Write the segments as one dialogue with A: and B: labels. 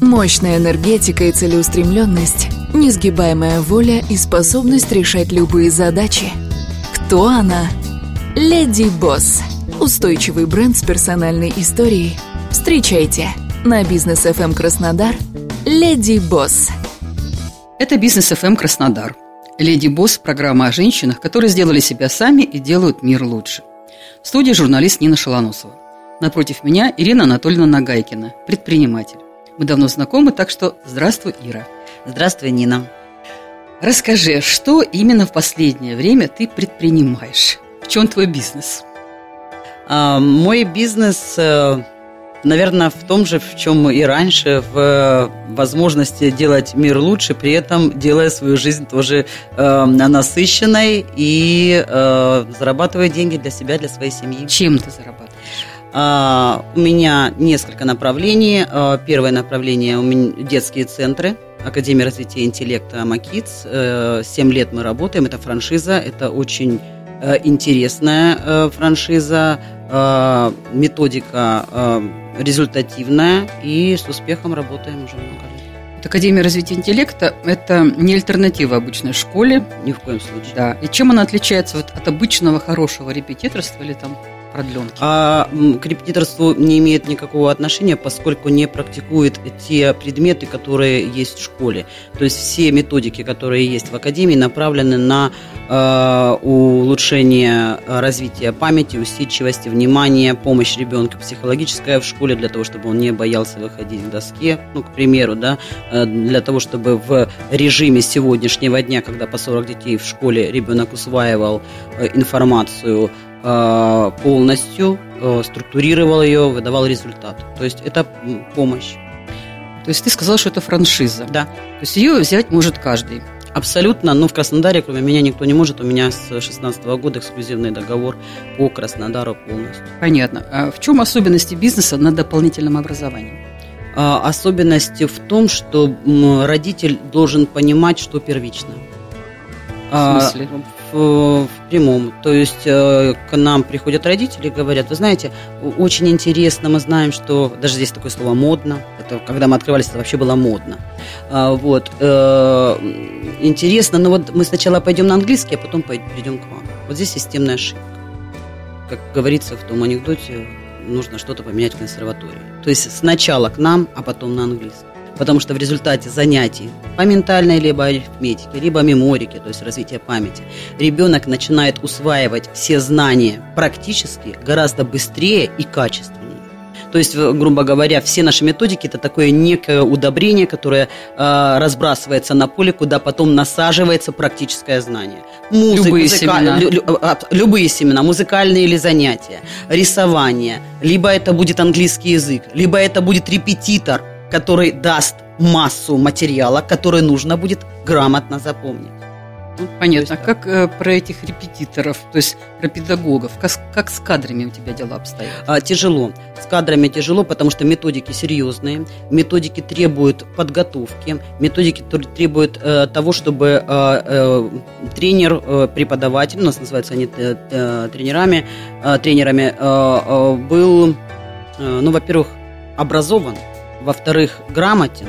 A: Мощная энергетика и целеустремленность, несгибаемая воля и способность решать любые задачи. Кто она? Леди Босс. Устойчивый бренд с персональной историей. Встречайте на бизнес FM Краснодар. Леди Босс.
B: Это бизнес FM Краснодар. Леди Босс – программа о женщинах, которые сделали себя сами и делают мир лучше. В студии журналист Нина Шалоносова. Напротив меня Ирина Анатольевна Нагайкина, предприниматель. Мы давно знакомы, так что здравствуй, Ира.
C: Здравствуй, Нина.
B: Расскажи, что именно в последнее время ты предпринимаешь? В чем твой бизнес?
C: А, мой бизнес, э, наверное, в том же, в чем и раньше, в возможности делать мир лучше, при этом делая свою жизнь тоже э, насыщенной и э, зарабатывая деньги для себя, для своей семьи.
B: Чем ты зарабатываешь?
C: А, у меня несколько направлений. А, первое направление детские центры. Академия развития интеллекта МАКИЦ. Э, семь лет мы работаем. Это франшиза. Это очень э, интересная э, франшиза. Методика результативная. И с успехом работаем уже много лет.
B: Академия развития интеллекта – это не альтернатива обычной школе.
C: Ни в коем случае.
B: Да. И чем она отличается вот от обычного хорошего репетиторства или там продленки?
C: А к репетиторству не имеет никакого отношения, поскольку не практикует те предметы, которые есть в школе. То есть все методики, которые есть в академии, направлены на э, улучшение развития памяти, усидчивости, внимания, помощь ребенку психологическая в школе для того, чтобы он не боялся выходить к доске, ну, к примеру, да, э, для того, чтобы в режиме сегодняшнего дня, когда по 40 детей в школе ребенок усваивал э, информацию, полностью, э, структурировал ее, выдавал результат. То есть это помощь.
B: То есть ты сказал, что это франшиза?
C: Да.
B: То есть ее взять может каждый?
C: Абсолютно, но в Краснодаре, кроме меня, никто не может. У меня с 2016 года эксклюзивный договор по Краснодару полностью.
B: Понятно. А в чем особенности бизнеса на дополнительном образовании?
C: А, особенности в том, что родитель должен понимать, что первично.
B: В смысле?
C: А, в, прямом. То есть э, к нам приходят родители и говорят, вы знаете, очень интересно, мы знаем, что даже здесь такое слово модно. Это когда мы открывались, это вообще было модно. А, вот. Э, интересно, но вот мы сначала пойдем на английский, а потом придем к вам. Вот здесь системная ошибка. Как говорится в том анекдоте, нужно что-то поменять в консерватории. То есть сначала к нам, а потом на английский потому что в результате занятий по ментальной либо арифметике, либо меморике, то есть развития памяти, ребенок начинает усваивать все знания практически гораздо быстрее и качественнее. То есть, грубо говоря, все наши методики это такое некое удобрение, которое э, разбрасывается на поле, куда потом насаживается практическое знание.
B: Музыка, любые, музыка, семена. Лю, лю,
C: а, любые семена, музыкальные или занятия, рисование, либо это будет английский язык, либо это будет репетитор, который даст массу материала, который нужно будет грамотно запомнить.
B: Ну, понятно. Есть, как э, про этих репетиторов, то есть про педагогов, как, как с кадрами у тебя дела обстоят?
C: А, тяжело. С кадрами тяжело, потому что методики серьезные, методики требуют подготовки, методики требуют э, того, чтобы э, э, тренер, э, преподаватель, у нас называются они э, э, тренерами, э, тренерами, э, э, был, э, ну, во-первых, образован, во-вторых, грамотен,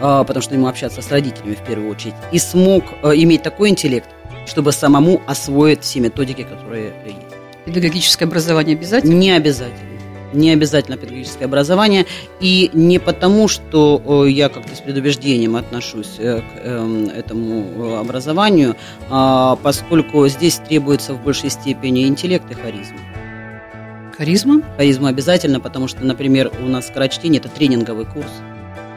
C: а, потому что ему общаться с родителями в первую очередь, и смог а, иметь такой интеллект, чтобы самому освоить все методики, которые есть.
B: Педагогическое образование обязательно?
C: Не обязательно. Не обязательно педагогическое образование. И не потому, что я как-то с предубеждением отношусь э, к эм, этому э, образованию, а, поскольку здесь требуется в большей степени интеллект и харизма.
B: Харизма?
C: Харизма обязательно, потому что, например, у нас скорочтение – это тренинговый курс.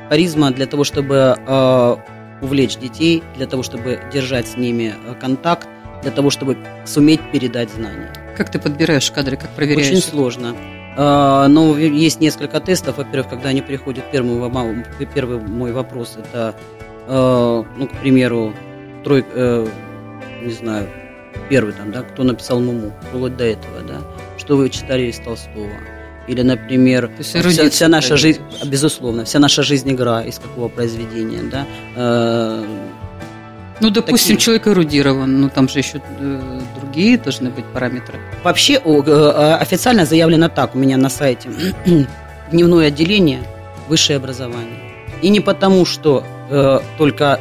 C: Харизма для того, чтобы э, увлечь детей, для того, чтобы держать с ними э, контакт, для того, чтобы суметь передать знания.
B: Как ты подбираешь кадры, как проверяешь?
C: Очень сложно. Э, но есть несколько тестов. Во-первых, когда они приходят, первый, первый мой вопрос – это, э, ну, к примеру, тройка, не знаю, первый там, да, кто написал Муму, вплоть до этого, да, что вы читали из Толстого. Или, например, вся, вся наша жизнь, безусловно, вся наша жизнь игра из какого произведения, да. Э,
B: ну, допустим, такие. человек эрудирован, но там же еще э, другие должны быть параметры.
C: Вообще э, официально заявлено так у меня на сайте. Дневное отделение, высшее образование. И не потому, что э, только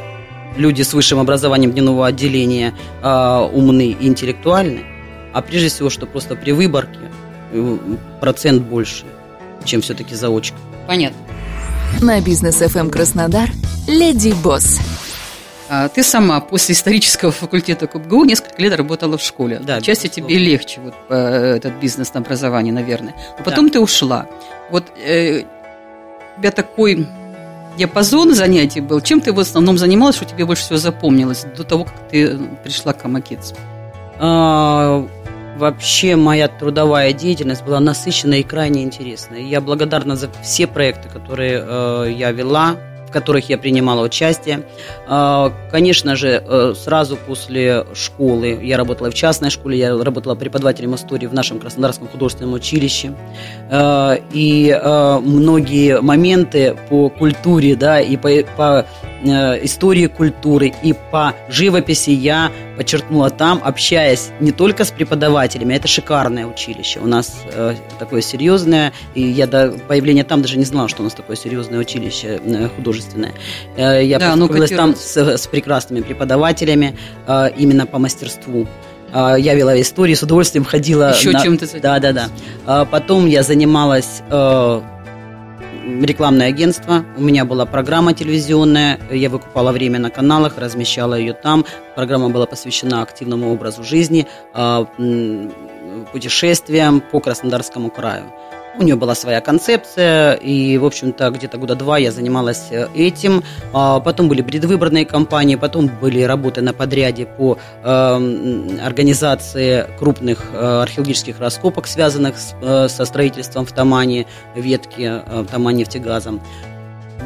C: люди с высшим образованием дневного отделения э, умны и интеллектуальны, а прежде всего, что просто при выборке э, процент больше, чем все-таки заочка.
B: Понятно.
A: На бизнес FM эм Краснодар Леди Босс.
B: А ты сама после исторического факультета КубГУ несколько лет работала в школе. Да, Части тебе легче вот, э, этот бизнес на образование, наверное. Но потом да. ты ушла. Вот э, у тебя такой диапазон занятий был. Чем ты в основном занималась, что тебе больше всего запомнилось до того, как ты пришла к Амакитс?
C: А, вообще моя трудовая деятельность была насыщенная и крайне интересная. Я благодарна за все проекты, которые э, я вела которых я принимала участие. А, конечно же, э, сразу после школы, я работала в частной школе, я работала преподавателем истории в нашем Краснодарском художественном училище. А, и э, многие моменты по культуре, да, и по, по э, истории культуры, и по живописи я подчеркнула там, общаясь не только с преподавателями, это шикарное училище. У нас э, такое серьезное, и я до появления там даже не знала, что у нас такое серьезное училище э, художественное. Э, я да, познакомилась там с, с прекрасными преподавателями э, именно по мастерству. Э, я вела истории, с удовольствием ходила.
B: Еще на... чем-то
C: Да, да, да. Потом я занималась рекламное агентство, у меня была программа телевизионная, я выкупала время на каналах, размещала ее там. Программа была посвящена активному образу жизни, путешествиям по Краснодарскому краю. У нее была своя концепция, и, в общем-то, где-то года два я занималась э, этим. А, потом были предвыборные кампании, потом были работы на подряде по э, организации крупных э, археологических раскопок, связанных со строительством в Тамане, ветки Тамань нефтегазом.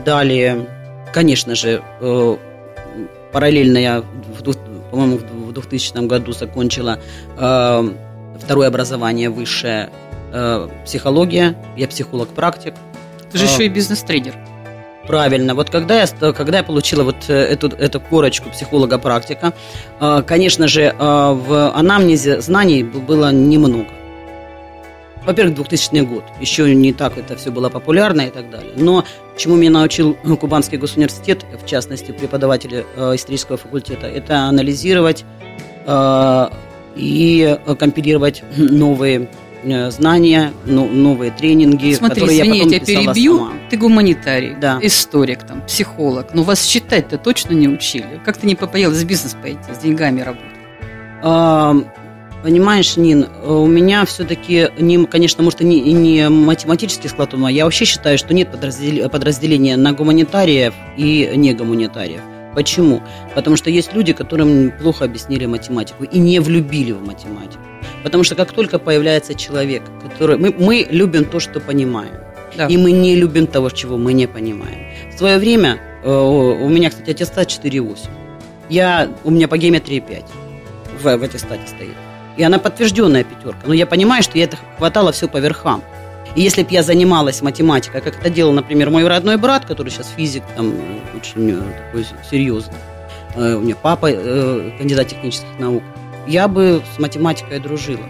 C: Далее, конечно же, параллельно я, по-моему, в 2000 году закончила второе образование высшее э, психология, я психолог-практик.
B: Ты же э, еще и бизнес-тренер.
C: Правильно. Вот когда я, когда я получила вот э, эту, эту корочку психолога-практика, э, конечно же, э, в анамнезе знаний было немного. Во-первых, 2000 год. Еще не так это все было популярно и так далее. Но чему меня научил Кубанский госуниверситет, в частности, преподаватели э, исторического факультета, это анализировать э, и компилировать новые знания, ну, новые тренинги,
B: Смотри, которые извини, я потом я тебя перебью. Сама. Ты гуманитарий, да. историк, там, психолог. Но вас считать-то точно не учили. Как ты не побоялась в бизнес пойти, с деньгами работать?
C: А, понимаешь, Нин, у меня все-таки, не, конечно, может, и не, и не математический склад ума. Я вообще считаю, что нет подраздел, подразделения на гуманитариев и не гуманитариев. Почему? Потому что есть люди, которым плохо объяснили математику и не влюбили в математику. Потому что как только появляется человек, который... Мы, мы любим то, что понимаем. Да. И мы не любим того, чего мы не понимаем. В свое время, э, у меня, кстати, аттестат 4,8. Я, у меня по геометрии 5 в, в аттестате стоит. И она подтвержденная пятерка. Но я понимаю, что я это хватало все по верхам. И если бы я занималась математикой, как это делал, например, мой родной брат, который сейчас физик, там, очень э, такой серьезный, э, у меня папа кандидат технических наук, я бы с математикой дружила.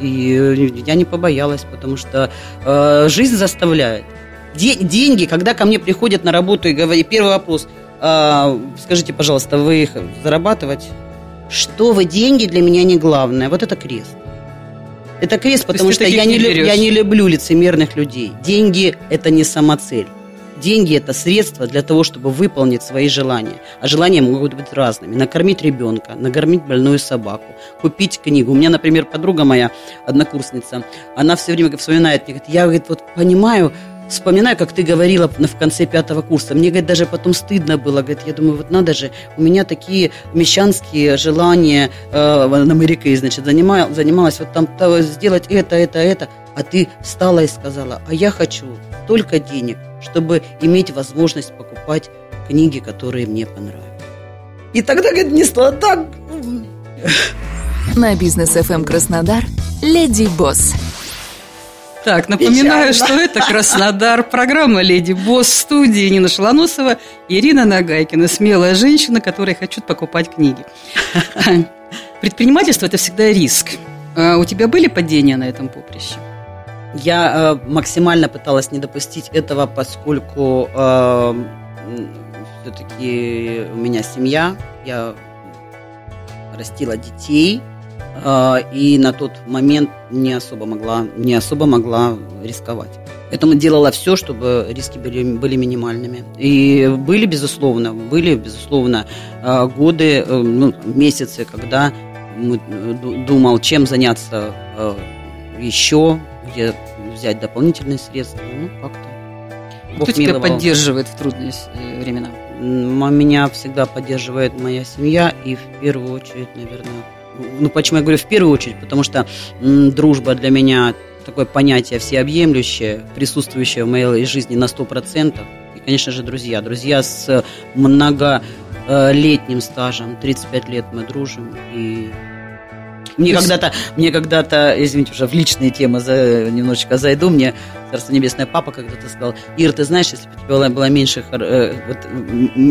C: И я не побоялась, потому что э, жизнь заставляет. Де- деньги, когда ко мне приходят на работу и говорят, первый вопрос, э, скажите, пожалуйста, вы их зарабатывать? Что вы, деньги для меня не главное. Вот это крест. Это крест, потому что я не, не я не люблю лицемерных людей. Деньги – это не самоцель. Деньги – это средство для того, чтобы выполнить свои желания. А желания могут быть разными. Накормить ребенка, накормить больную собаку, купить книгу. У меня, например, подруга моя, однокурсница, она все время вспоминает, мне говорит, я говорит, вот понимаю, вспоминаю, как ты говорила в конце пятого курса. Мне, говорит, даже потом стыдно было. Говорит, я думаю, вот надо же, у меня такие мещанские желания э, на моряке, значит, занималась, занималась вот там то, сделать это, это, это. А ты встала и сказала, а я хочу только денег, чтобы иметь возможность покупать книги, которые мне понравились. И тогда, говорит, не стало так...
A: На бизнес FM Краснодар Леди Босс.
B: Так, напоминаю, Печально. что это Краснодар, программа «Леди Босс» в студии Нина Шалоносова, Ирина Нагайкина, смелая женщина, которая хочет покупать книги. Предпринимательство – это всегда риск. А у тебя были падения на этом поприще?
C: Я э, максимально пыталась не допустить этого, поскольку э, все-таки у меня семья, я растила детей, э, и на тот момент не особо могла, не особо могла рисковать. Поэтому делала все, чтобы риски были, были минимальными. И были, безусловно, были, безусловно, э, годы, э, ну, месяцы, когда думал, чем заняться еще, где взять дополнительные средства. Ну, как-то.
B: Бог Кто тебя поддерживает в трудные времена?
C: Меня всегда поддерживает моя семья и в первую очередь, наверное, ну почему я говорю в первую очередь, потому что м, дружба для меня такое понятие всеобъемлющее, присутствующее в моей жизни на 100%. И, конечно же, друзья. Друзья с многолетним стажем, 35 лет мы дружим, и мне когда-то, мне когда-то, извините, уже в личные темы за, немножечко зайду, мне Царство Небесное Папа когда-то сказал, Ир, ты знаешь, если бы у тебя было меньше, э, вот,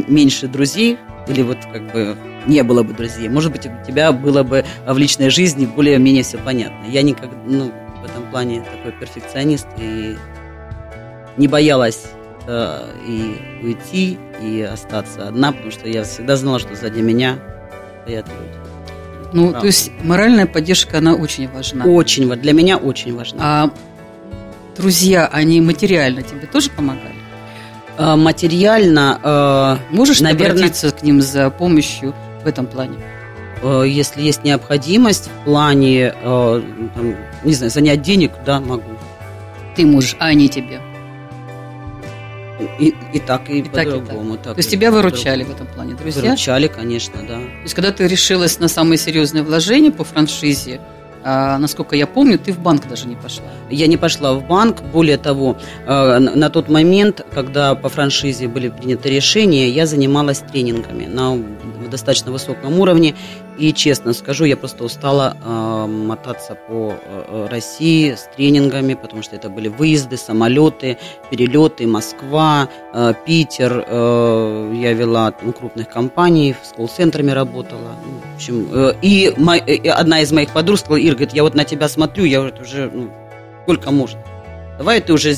C: меньше друзей, или вот как бы не было бы друзей, может быть, у тебя было бы в личной жизни более-менее все понятно. Я никогда, ну, в этом плане такой перфекционист и не боялась э, и уйти, и остаться одна, потому что я всегда знала, что сзади меня стоят люди.
B: Ну, Правда. то есть моральная поддержка, она очень важна.
C: Очень, для меня очень важна.
B: А друзья, они материально тебе тоже помогали?
C: А, материально,
B: а, можешь наверное, обратиться к ним за помощью в этом плане?
C: А, если есть необходимость в плане, а, там, не знаю, занять денег, да, могу.
B: Ты можешь, а они тебе?
C: И, и так, и, и по-другому. Так,
B: так. То есть тебя выручали в этом плане, друзья?
C: Выручали, конечно, да.
B: То есть когда ты решилась на самые серьезные вложения по франшизе, а, насколько я помню, ты в банк даже не пошла.
C: Я не пошла в банк. Более того, а, на тот момент, когда по франшизе были приняты решения, я занималась тренингами на достаточно высоком уровне. И честно скажу, я просто устала э, мотаться по э, России с тренингами, потому что это были выезды, самолеты, перелеты, Москва, э, Питер. Э, я вела ну, крупных компаний, с колл-центрами работала. Ну, в общем, э, и, мой, э, одна из моих подруг сказала, Ир, говорит, я вот на тебя смотрю, я уже ну, сколько можно. Давай ты уже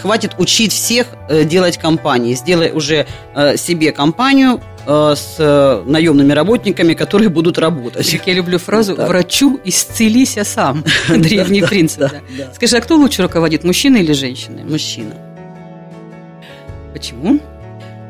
C: хватит учить всех э, делать компании. Сделай уже э, себе компанию, Э, с э, наемными работниками, которые будут работать.
B: Как я люблю фразу так. «врачу исцелися сам». Древний принцип. Скажи, а кто лучше руководит, мужчина или женщина?
C: Мужчина.
B: Почему?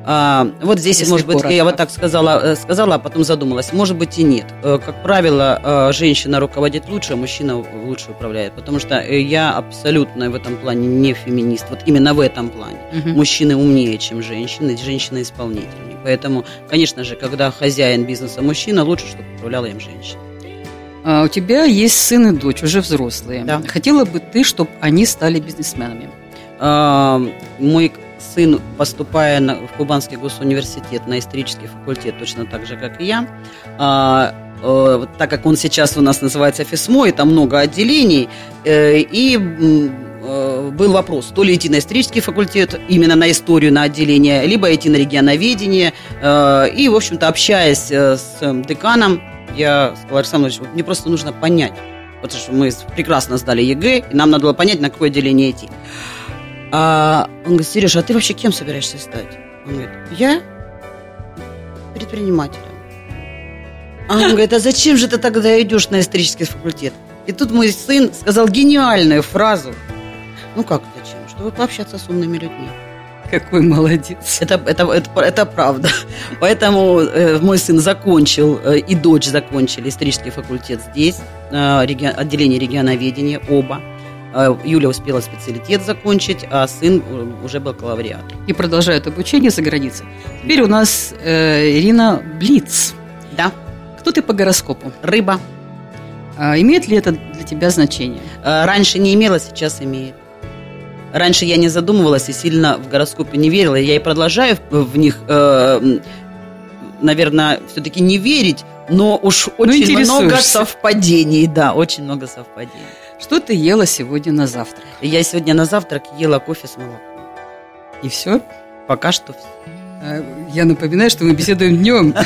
C: А, вот здесь, Если может быть, коротко. я вот так сказала, э, сказала, а потом задумалась. Может быть и нет. Как правило, женщина руководит лучше, а мужчина лучше управляет. Потому что я абсолютно в этом плане не феминист. Вот именно в этом плане. Угу. Мужчины умнее, чем женщины, женщины исполнительнее. Поэтому, конечно же, когда хозяин бизнеса мужчина, лучше, чтобы управляла им женщина.
B: А у тебя есть сын и дочь, уже взрослые. Да. Хотела бы ты, чтобы они стали бизнесменами?
C: А, мой сын, поступая на, в Кубанский госуниверситет на исторический факультет, точно так же, как и я, а, а, так как он сейчас у нас называется ФИСМО, и там много отделений, э, и Э, был вопрос, то ли идти на исторический факультет, именно на историю, на отделение, либо идти на регионоведение. Э, и, в общем-то, общаясь э, с деканом, я сказала, Александр вот мне просто нужно понять, потому что мы прекрасно сдали ЕГЭ, и нам надо было понять, на какое отделение идти. А он говорит, Сережа, а ты вообще кем собираешься стать? Он говорит, я предпринимателем. А он говорит, а зачем же ты тогда идешь на исторический факультет? И тут мой сын сказал гениальную фразу – ну как зачем? Чтобы пообщаться с умными людьми.
B: Какой молодец.
C: Это, это, это, это правда. Поэтому э, мой сын закончил, э, и дочь закончили исторический факультет здесь, э, реги, отделение регионоведения, оба. Э, Юля успела специалитет закончить, а сын уже был бакалавриат.
B: И продолжает обучение за границей. Теперь у нас э, Ирина Блиц.
C: Да.
B: Кто ты по гороскопу?
C: Рыба.
B: А имеет ли это для тебя значение?
C: Э, раньше не имело, сейчас имеет. Раньше я не задумывалась и сильно в гороскопы не верила. Я и продолжаю в них, э, наверное, все-таки не верить, Но уж
B: Ну,
C: очень много совпадений, да, очень много совпадений.
B: Что ты ела сегодня на завтрак?
C: Я сегодня на завтрак ела кофе с молоком.
B: И все?
C: Пока что все.
B: Я напоминаю, что мы беседуем днем.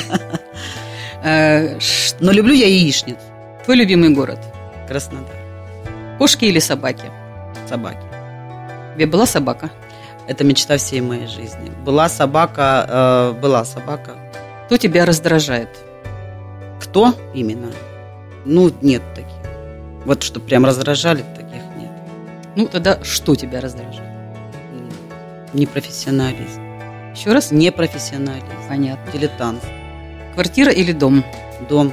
B: А,
C: Но люблю я яичницу.
B: Твой любимый город?
C: Краснодар.
B: Кошки или собаки?
C: Собаки.
B: У тебя была собака?
C: Это мечта всей моей жизни. Была собака, э, была собака.
B: Кто тебя раздражает?
C: Кто именно? Ну, нет таких. Вот что прям раздражали, таких нет.
B: Ну, тогда что тебя раздражает?
C: Непрофессионализм.
B: Еще раз?
C: Непрофессионализм.
B: Понятно.
C: Дилетант.
B: Квартира или дом?
C: Дом.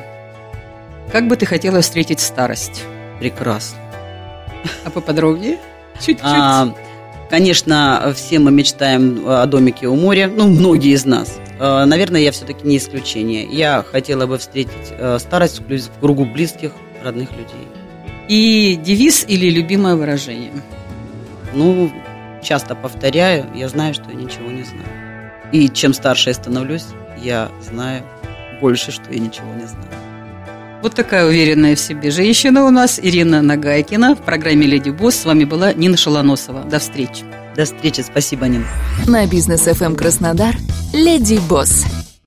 B: Как бы ты хотела встретить старость?
C: Прекрасно.
B: А поподробнее? Чуть-чуть.
C: А, конечно, все мы мечтаем о домике у моря, ну, многие из нас. А, Наверное, я все-таки не исключение. Я хотела бы встретить э, старость в кругу близких, родных людей.
B: И девиз или любимое выражение?
C: Ну, часто повторяю, я знаю, что я ничего не знаю. И чем старше я становлюсь, я знаю больше, что я ничего не знаю.
B: Вот такая уверенная в себе женщина у нас, Ирина Нагайкина. В программе «Леди Босс» с вами была Нина Шалоносова. До встречи.
C: До встречи, спасибо, Нина.
A: На бизнес FM Краснодар «Леди Босс».